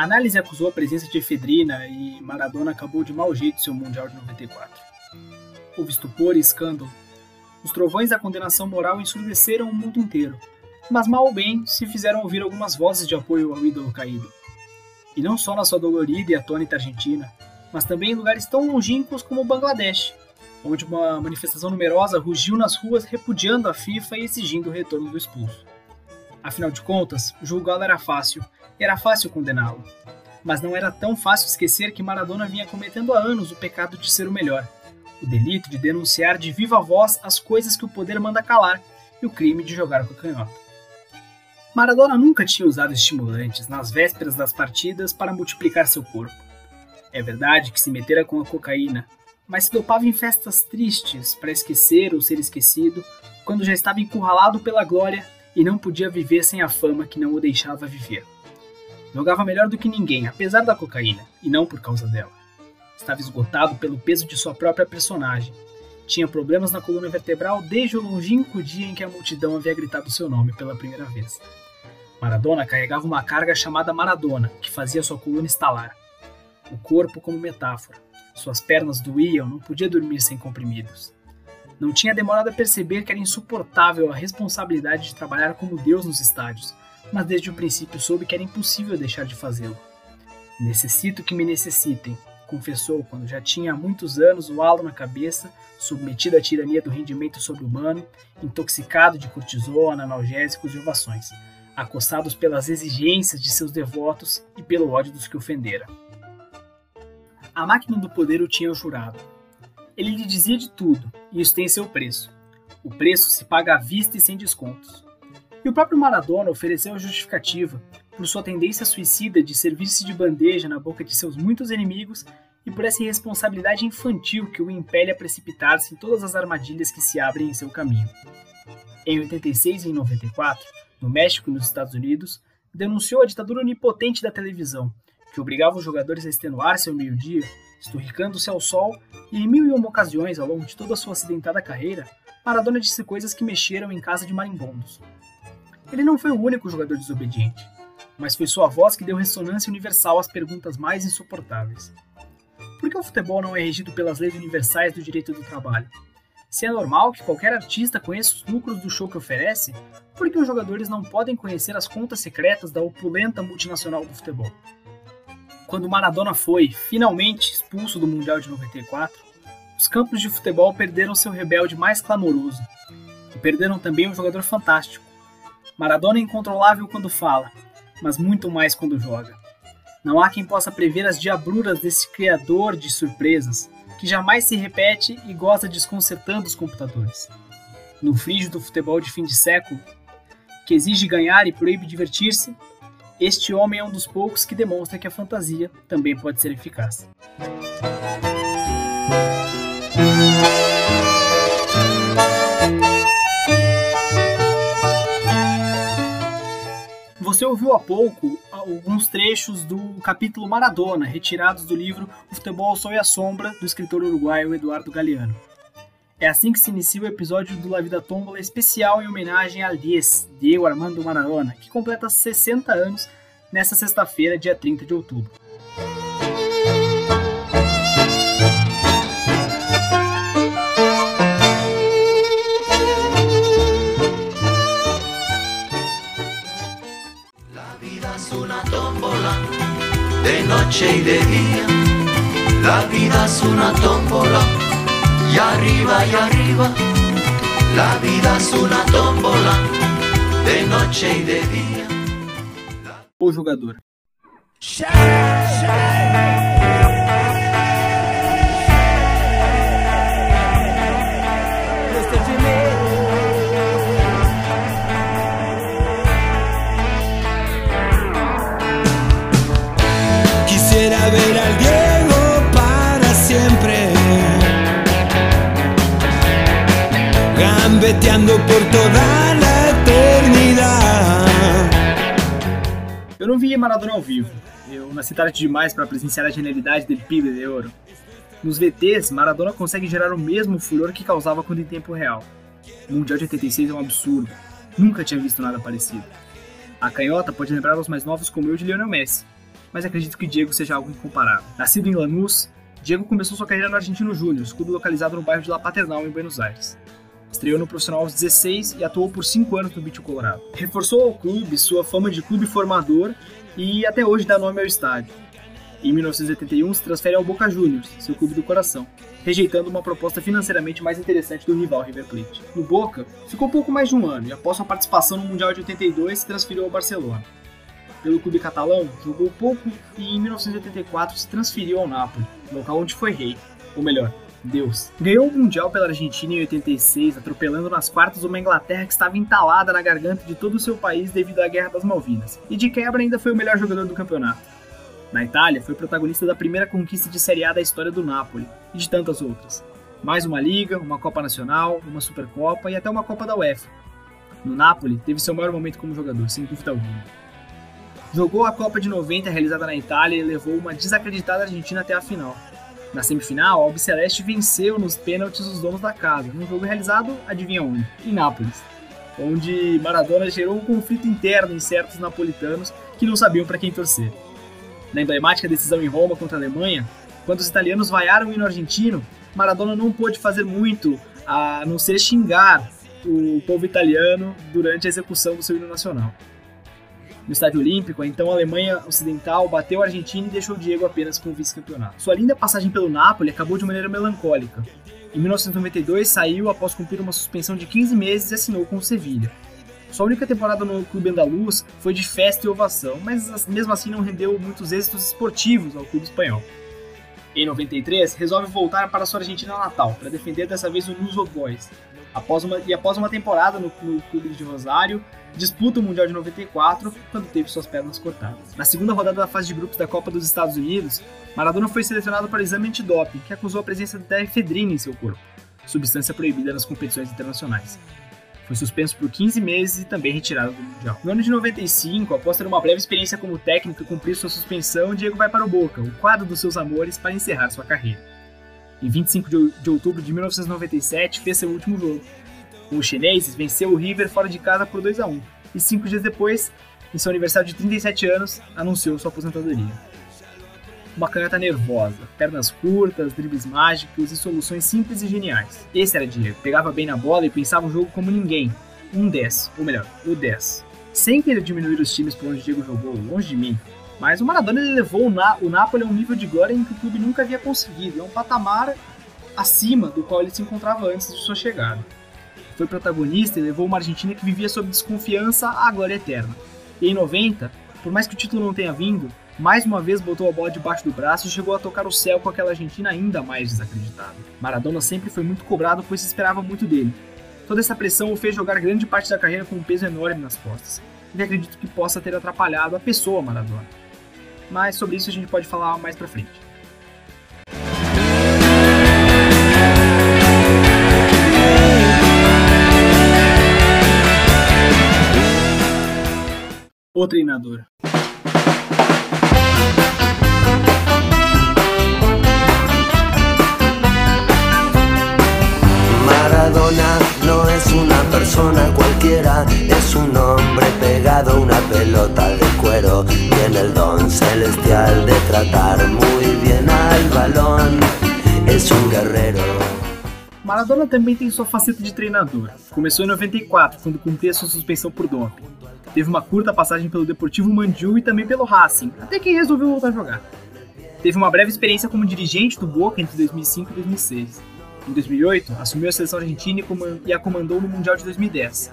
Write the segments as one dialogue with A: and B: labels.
A: A análise acusou a presença de efedrina e Maradona acabou de mau jeito seu Mundial de 94. Houve estupor e escândalo. Os trovões da condenação moral ensurdeceram o mundo inteiro, mas mal ou bem se fizeram ouvir algumas vozes de apoio ao ídolo caído. E não só na sua dolorida e atônita Argentina, mas também em lugares tão longínquos como o Bangladesh, onde uma manifestação numerosa rugiu nas ruas repudiando a FIFA e exigindo o retorno do expulso. Afinal de contas, julgá-lo era fácil, era fácil condená-lo. Mas não era tão fácil esquecer que Maradona vinha cometendo há anos o pecado de ser o melhor, o delito de denunciar de viva voz as coisas que o poder manda calar e o crime de jogar com a canhota. Maradona nunca tinha usado estimulantes nas vésperas das partidas para multiplicar seu corpo. É verdade que se metera com a cocaína, mas se dopava em festas tristes para esquecer ou ser esquecido, quando já estava encurralado pela glória e não podia viver sem a fama que não o deixava viver. Jogava melhor do que ninguém, apesar da cocaína, e não por causa dela. Estava esgotado pelo peso de sua própria personagem. Tinha problemas na coluna vertebral desde o longínquo dia em que a multidão havia gritado seu nome pela primeira vez. Maradona carregava uma carga chamada Maradona, que fazia sua coluna estalar. O corpo como metáfora, suas pernas doíam, não podia dormir sem comprimidos. Não tinha demorado a perceber que era insuportável a responsabilidade de trabalhar como Deus nos estádios, mas desde o princípio soube que era impossível deixar de fazê-lo. Necessito que me necessitem, confessou quando já tinha há muitos anos o halo na cabeça, submetido à tirania do rendimento sobre-humano, intoxicado de cortisona, analgésicos e ovações, acossados pelas exigências de seus devotos e pelo ódio dos que ofendera. A máquina do poder o tinha jurado. Ele lhe dizia de tudo, e isso tem seu preço. O preço se paga à vista e sem descontos. E o próprio Maradona ofereceu a justificativa por sua tendência suicida de servir-se de bandeja na boca de seus muitos inimigos e por essa irresponsabilidade infantil que o impele a precipitar-se em todas as armadilhas que se abrem em seu caminho. Em 86 e em 94, no México e nos Estados Unidos, denunciou a ditadura onipotente da televisão que obrigava os jogadores a extenuar-se ao meio-dia, esturricando-se ao sol, e em mil e uma ocasiões ao longo de toda a sua acidentada carreira, Maradona disse coisas que mexeram em casa de marimbondos. Ele não foi o único jogador desobediente, mas foi sua voz que deu ressonância universal às perguntas mais insuportáveis. Por que o futebol não é regido pelas leis universais do direito do trabalho? Se é normal que qualquer artista conheça os lucros do show que oferece, por que os jogadores não podem conhecer as contas secretas da opulenta multinacional do futebol? Quando Maradona foi finalmente expulso do Mundial de 94, os campos de futebol perderam seu rebelde mais clamoroso e perderam também um jogador fantástico. Maradona é incontrolável quando fala, mas muito mais quando joga. Não há quem possa prever as diabruras desse criador de surpresas, que jamais se repete e goza desconcertando os computadores. No frígio do futebol de fim de século, que exige ganhar e proíbe divertir-se, este homem é um dos poucos que demonstra que a fantasia também pode ser eficaz. Você ouviu há pouco alguns trechos do capítulo Maradona, retirados do livro O Futebol, Sol e a Sombra, do escritor uruguaio Eduardo Galeano. É assim que se inicia o episódio do La Vida Tombola especial em homenagem a 10, Diego Armando Maradona, que completa 60 anos nesta sexta-feira, dia 30 de outubro.
B: La vida tómbola de noche y de día. La vida es una tómbola y arriba y arriba. La vida es una tómbola de noche y de día.
A: O jogador.
C: Gambeteando por toda la eternidad.
A: Eu não vi Maradona ao vivo. Eu nasci tarde demais para presenciar a genialidade dele Pibe de Ouro. Nos VTs, Maradona consegue gerar o mesmo furor que causava quando em tempo real. O Mundial de 86 é um absurdo. Nunca tinha visto nada parecido. A canhota pode lembrar aos mais novos como eu de Lionel Messi, mas acredito que Diego seja algo incomparável. Nascido em Lanús, Diego começou sua carreira no Argentino Júnior, clube localizado no bairro de La Paternal, em Buenos Aires. Estreou no profissional aos 16 e atuou por 5 anos no Bicho Colorado. Reforçou ao clube sua fama de clube formador e até hoje dá nome ao estádio. Em 1981 se transfere ao Boca Juniors, seu clube do coração, rejeitando uma proposta financeiramente mais interessante do rival River Plate. No Boca, ficou pouco mais de um ano e após sua participação no Mundial de 82 se transferiu ao Barcelona. Pelo clube catalão, jogou pouco e em 1984 se transferiu ao Napoli, local onde foi rei, ou melhor, Deus. Ganhou o Mundial pela Argentina em 86, atropelando nas quartas uma Inglaterra que estava entalada na garganta de todo o seu país devido à Guerra das Malvinas. E de quebra ainda foi o melhor jogador do campeonato. Na Itália, foi protagonista da primeira conquista de Série A da história do Napoli e de tantas outras. Mais uma Liga, uma Copa Nacional, uma Supercopa e até uma Copa da UEFA. No Napoli, teve seu maior momento como jogador, sem dúvida alguma. Jogou a Copa de 90 realizada na Itália e levou uma desacreditada Argentina até a final. Na semifinal, a Albiceleste venceu nos pênaltis os donos da casa, num jogo realizado, adivinha onde? Em Nápoles, onde Maradona gerou um conflito interno em certos napolitanos que não sabiam para quem torcer. Na emblemática decisão em Roma contra a Alemanha, quando os italianos vaiaram o hino argentino, Maradona não pôde fazer muito a não ser xingar o povo italiano durante a execução do seu hino nacional. No Estádio Olímpico, a então Alemanha Ocidental bateu a Argentina e deixou Diego apenas com o vice-campeonato. Sua linda passagem pelo Napoli acabou de maneira melancólica. Em 1992 saiu após cumprir uma suspensão de 15 meses e assinou com o Sevilha. Sua única temporada no clube andaluz foi de festa e ovação, mas mesmo assim não rendeu muitos êxitos esportivos ao clube espanhol. Em 93, resolve voltar para sua Argentina natal para defender dessa vez o News Old Boys. Após uma, e após uma temporada no, no clube de Rosário, disputa o Mundial de 94 quando teve suas pernas cortadas. Na segunda rodada da fase de grupos da Copa dos Estados Unidos, Maradona foi selecionado para o exame antidoping, que acusou a presença de efedrina em seu corpo, substância proibida nas competições internacionais. Foi suspenso por 15 meses e também retirado do Mundial. No ano de 95, após ter uma breve experiência como técnico e cumprir sua suspensão, Diego vai para o Boca, o quadro dos seus amores, para encerrar sua carreira. Em 25 de outubro de 1997, fez seu último jogo, os chineses venceu o River fora de casa por 2 a 1 e cinco dias depois, em seu aniversário de 37 anos, anunciou sua aposentadoria. Uma canhota nervosa, pernas curtas, dribles mágicos e soluções simples e geniais. Esse era Diego, pegava bem na bola e pensava o jogo como ninguém. Um 10, ou melhor, o 10. Sem querer diminuir os times por onde Diego jogou, longe de mim, mas o Maradona levou o, Na o Napoli a um nível de glória em que o clube nunca havia conseguido, é um patamar acima do qual ele se encontrava antes de sua chegada foi protagonista e levou uma Argentina que vivia sob desconfiança à glória eterna. E em 90, por mais que o título não tenha vindo, mais uma vez botou a bola debaixo do braço e chegou a tocar o céu com aquela Argentina ainda mais desacreditada. Maradona sempre foi muito cobrado, pois se esperava muito dele. Toda essa pressão o fez jogar grande parte da carreira com um peso enorme nas costas, e acredito que possa ter atrapalhado a pessoa Maradona. Mas sobre isso a gente pode falar mais pra frente. o treinador.
B: Maradona no es una persona cualquiera, es un hombre pegado a una pelota de cuero. Tiene el don celestial de tratar muy bien al balón, es un guerrero.
A: Maradona também tem sua faceta de treinador. Começou em 94, quando cumpria sua suspensão por doping. Teve uma curta passagem pelo Deportivo Mandiu e também pelo Racing, até que resolveu voltar a jogar. Teve uma breve experiência como dirigente do Boca entre 2005 e 2006. Em 2008, assumiu a seleção argentina e a comandou no Mundial de 2010.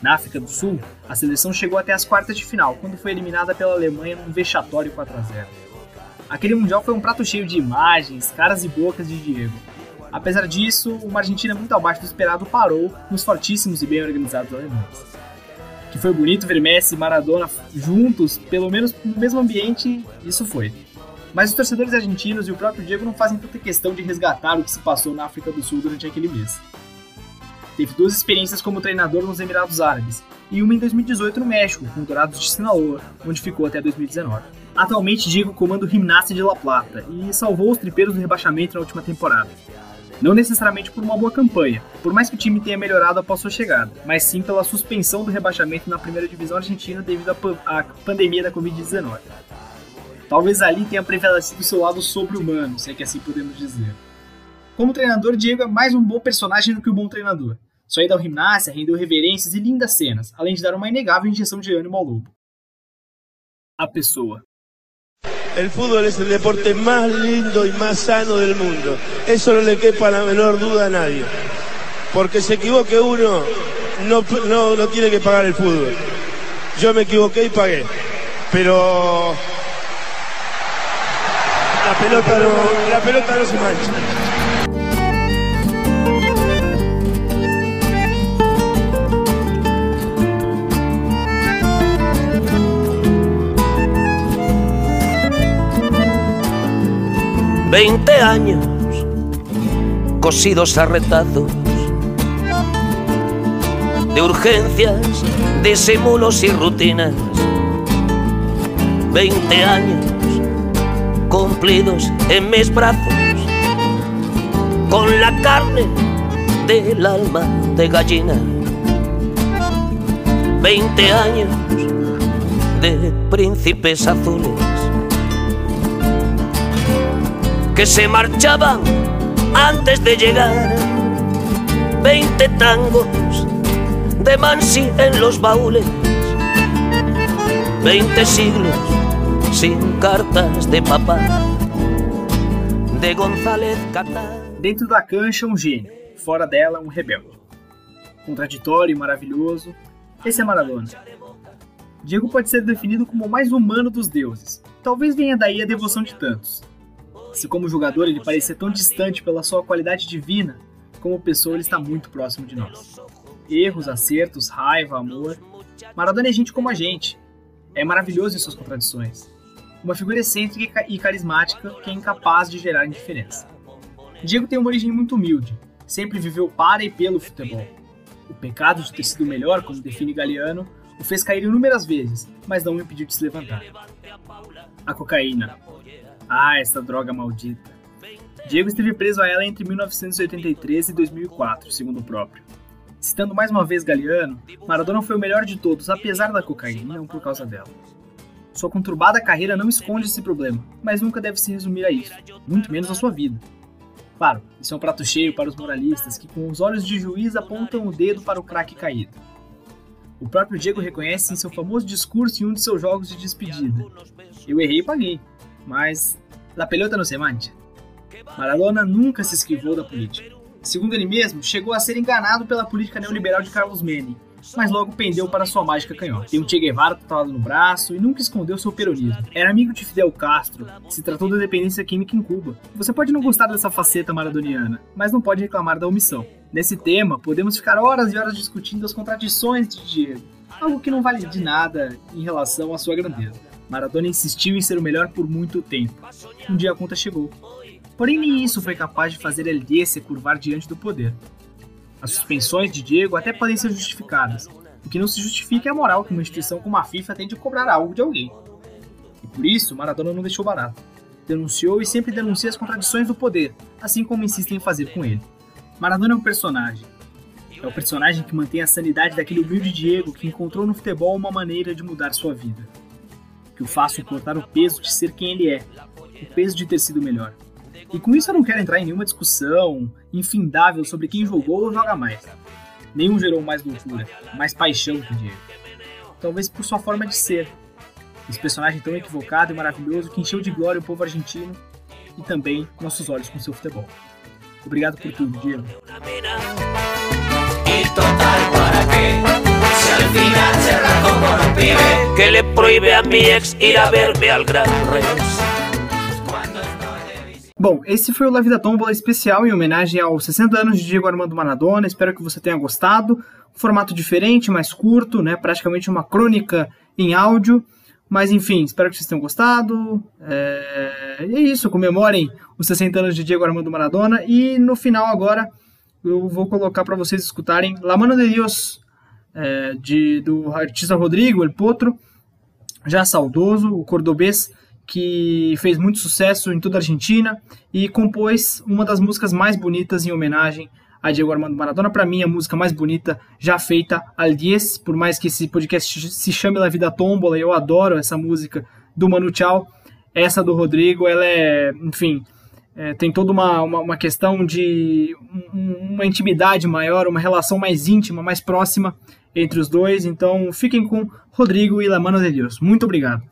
A: Na África do Sul, a seleção chegou até as quartas de final, quando foi eliminada pela Alemanha num vexatório 4 a 0. Aquele Mundial foi um prato cheio de imagens, caras e bocas de Diego. Apesar disso, uma Argentina muito abaixo do esperado parou nos fortíssimos e bem organizados alemães que foi bonito ver Messi e Maradona juntos, pelo menos no mesmo ambiente, isso foi. Mas os torcedores argentinos e o próprio Diego não fazem tanta questão de resgatar o que se passou na África do Sul durante aquele mês. Teve duas experiências como treinador nos Emirados Árabes e uma em 2018 no México, com Dourados de Sinaloa, onde ficou até 2019. Atualmente, Diego comanda o Gimnasia de La Plata e salvou os tripeiros do rebaixamento na última temporada. Não necessariamente por uma boa campanha, por mais que o time tenha melhorado após sua chegada, mas sim pela suspensão do rebaixamento na primeira divisão argentina devido à pandemia da Covid-19. Talvez ali tenha prevalecido seu lado sobre-humano, se é que assim podemos dizer. Como treinador, Diego é mais um bom personagem do que um bom treinador. Sua ida ao gimnasia rendeu reverências e lindas cenas, além de dar uma inegável injeção de ânimo ao lobo. A pessoa.
D: El fútbol es el deporte más lindo y más sano del mundo. Eso no le quepa la menor duda a nadie. Porque se equivoque uno, no, no, no tiene que pagar el fútbol. Yo me equivoqué y pagué. Pero la pelota no se mancha.
E: Veinte años cosidos a retazos de urgencias, disimulos y rutinas. Veinte años cumplidos en mis brazos con la carne del alma de gallina. Veinte años de príncipes azules que se marchaban antes de llegar. Veinte tangos de Mansi en los baúles. Veinte siglos sin cartas de papá. De González.
A: Dentro da cancha, um gênio. Fora dela, um rebelde. Contraditório e maravilhoso, esse é Maradona. Diego pode ser definido como o mais humano dos deuses. Talvez venha daí a devoção de tantos. Se como jogador ele parecia tão distante pela sua qualidade divina, como pessoa ele está muito próximo de nós. Erros, acertos, raiva, amor. Maradona é gente como a gente. É maravilhoso em suas contradições. Uma figura excêntrica e carismática que é incapaz de gerar indiferença. Diego tem uma origem muito humilde. Sempre viveu para e pelo futebol. O pecado de ter sido melhor, como define Galeano, o fez cair inúmeras vezes, mas não o impediu de se levantar. A cocaína, ah, essa droga maldita. Diego esteve preso a ela entre 1983 e 2004, segundo o próprio. Citando mais uma vez Galeano, Maradona foi o melhor de todos, apesar da cocaína, não por causa dela. Sua conturbada carreira não esconde esse problema, mas nunca deve se resumir a isso, muito menos a sua vida. Claro, isso é um prato cheio para os moralistas que, com os olhos de juiz, apontam o dedo para o craque caído. O próprio Diego reconhece em seu famoso discurso em um de seus jogos de despedida: Eu errei e paguei, mas La pelota no se mancha. Maradona nunca se esquivou da política. Segundo ele mesmo, chegou a ser enganado pela política neoliberal de Carlos Menem, mas logo pendeu para sua mágica canhota. Tem um Che Guevara tatuado no braço e nunca escondeu seu peronismo. Era amigo de Fidel Castro, se tratou da dependência química em Cuba. Você pode não gostar dessa faceta maradoniana, mas não pode reclamar da omissão. Nesse tema, podemos ficar horas e horas discutindo as contradições de Diego, algo que não vale de nada em relação à sua grandeza. Maradona insistiu em ser o melhor por muito tempo. Um dia a conta chegou. Porém, nem isso foi capaz de fazer El se curvar diante do poder. As suspensões de Diego até podem ser justificadas. O que não se justifica é a moral que uma instituição como a FIFA tem de cobrar algo de alguém. E por isso, Maradona não deixou barato. Denunciou e sempre denuncia as contradições do poder, assim como insistem em fazer com ele. Maradona é um personagem. É o personagem que mantém a sanidade daquele humilde Diego que encontrou no futebol uma maneira de mudar sua vida que o faça suportar o peso de ser quem ele é, o peso de ter sido melhor. E com isso eu não quero entrar em nenhuma discussão infindável sobre quem jogou ou joga mais. Nenhum gerou mais loucura, mais paixão que o Diego. Talvez por sua forma de ser. Esse personagem tão equivocado e maravilhoso que encheu de glória o povo argentino e também nossos olhos com seu futebol. Obrigado por tudo, Diego.
E: que le prohíbe a mi ex ir a verme al Gran.
A: Bom, esse foi o La Vida Tombola especial em homenagem aos 60 anos de Diego Armando Maradona. Espero que você tenha gostado. Formato diferente, mais curto, né? Praticamente uma crônica em áudio. Mas enfim, espero que vocês tenham gostado. É, é isso, comemorem os 60 anos de Diego Armando Maradona. E no final agora eu vou colocar para vocês escutarem La Mano de Dios é, de, do artista Rodrigo El Potro, já saudoso, o cordobês, que fez muito sucesso em toda a Argentina e compôs uma das músicas mais bonitas em homenagem a Diego Armando Maradona. Para mim, a música mais bonita já feita al 10, por mais que esse podcast se chame La Vida Tombola, eu adoro essa música do Manu Chao. Essa do Rodrigo, ela é, enfim, é, tem toda uma, uma, uma questão de uma intimidade maior, uma relação mais íntima, mais próxima entre os dois. Então, fiquem com Rodrigo e La Mano de Deus. Muito obrigado.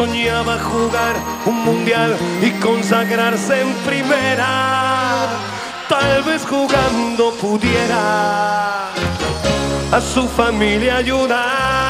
F: Soñaba jugar un mundial y consagrarse en primera. Tal vez jugando pudiera a su familia ayudar.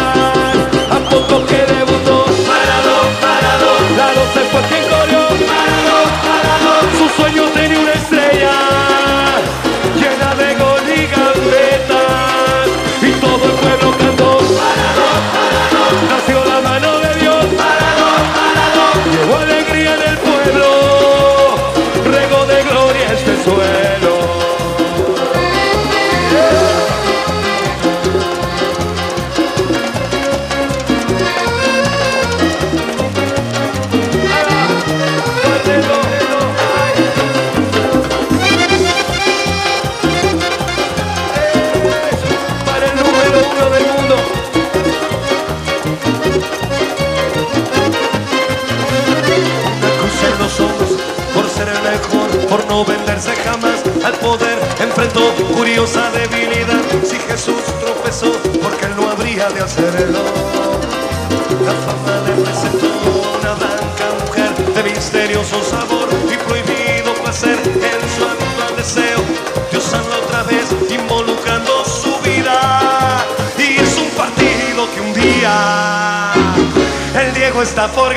F: Gloria este misterioso sabor y prohibido placer en su habitual deseo. Dios sanó otra vez involucrando su vida y es un partido que un día el Diego está por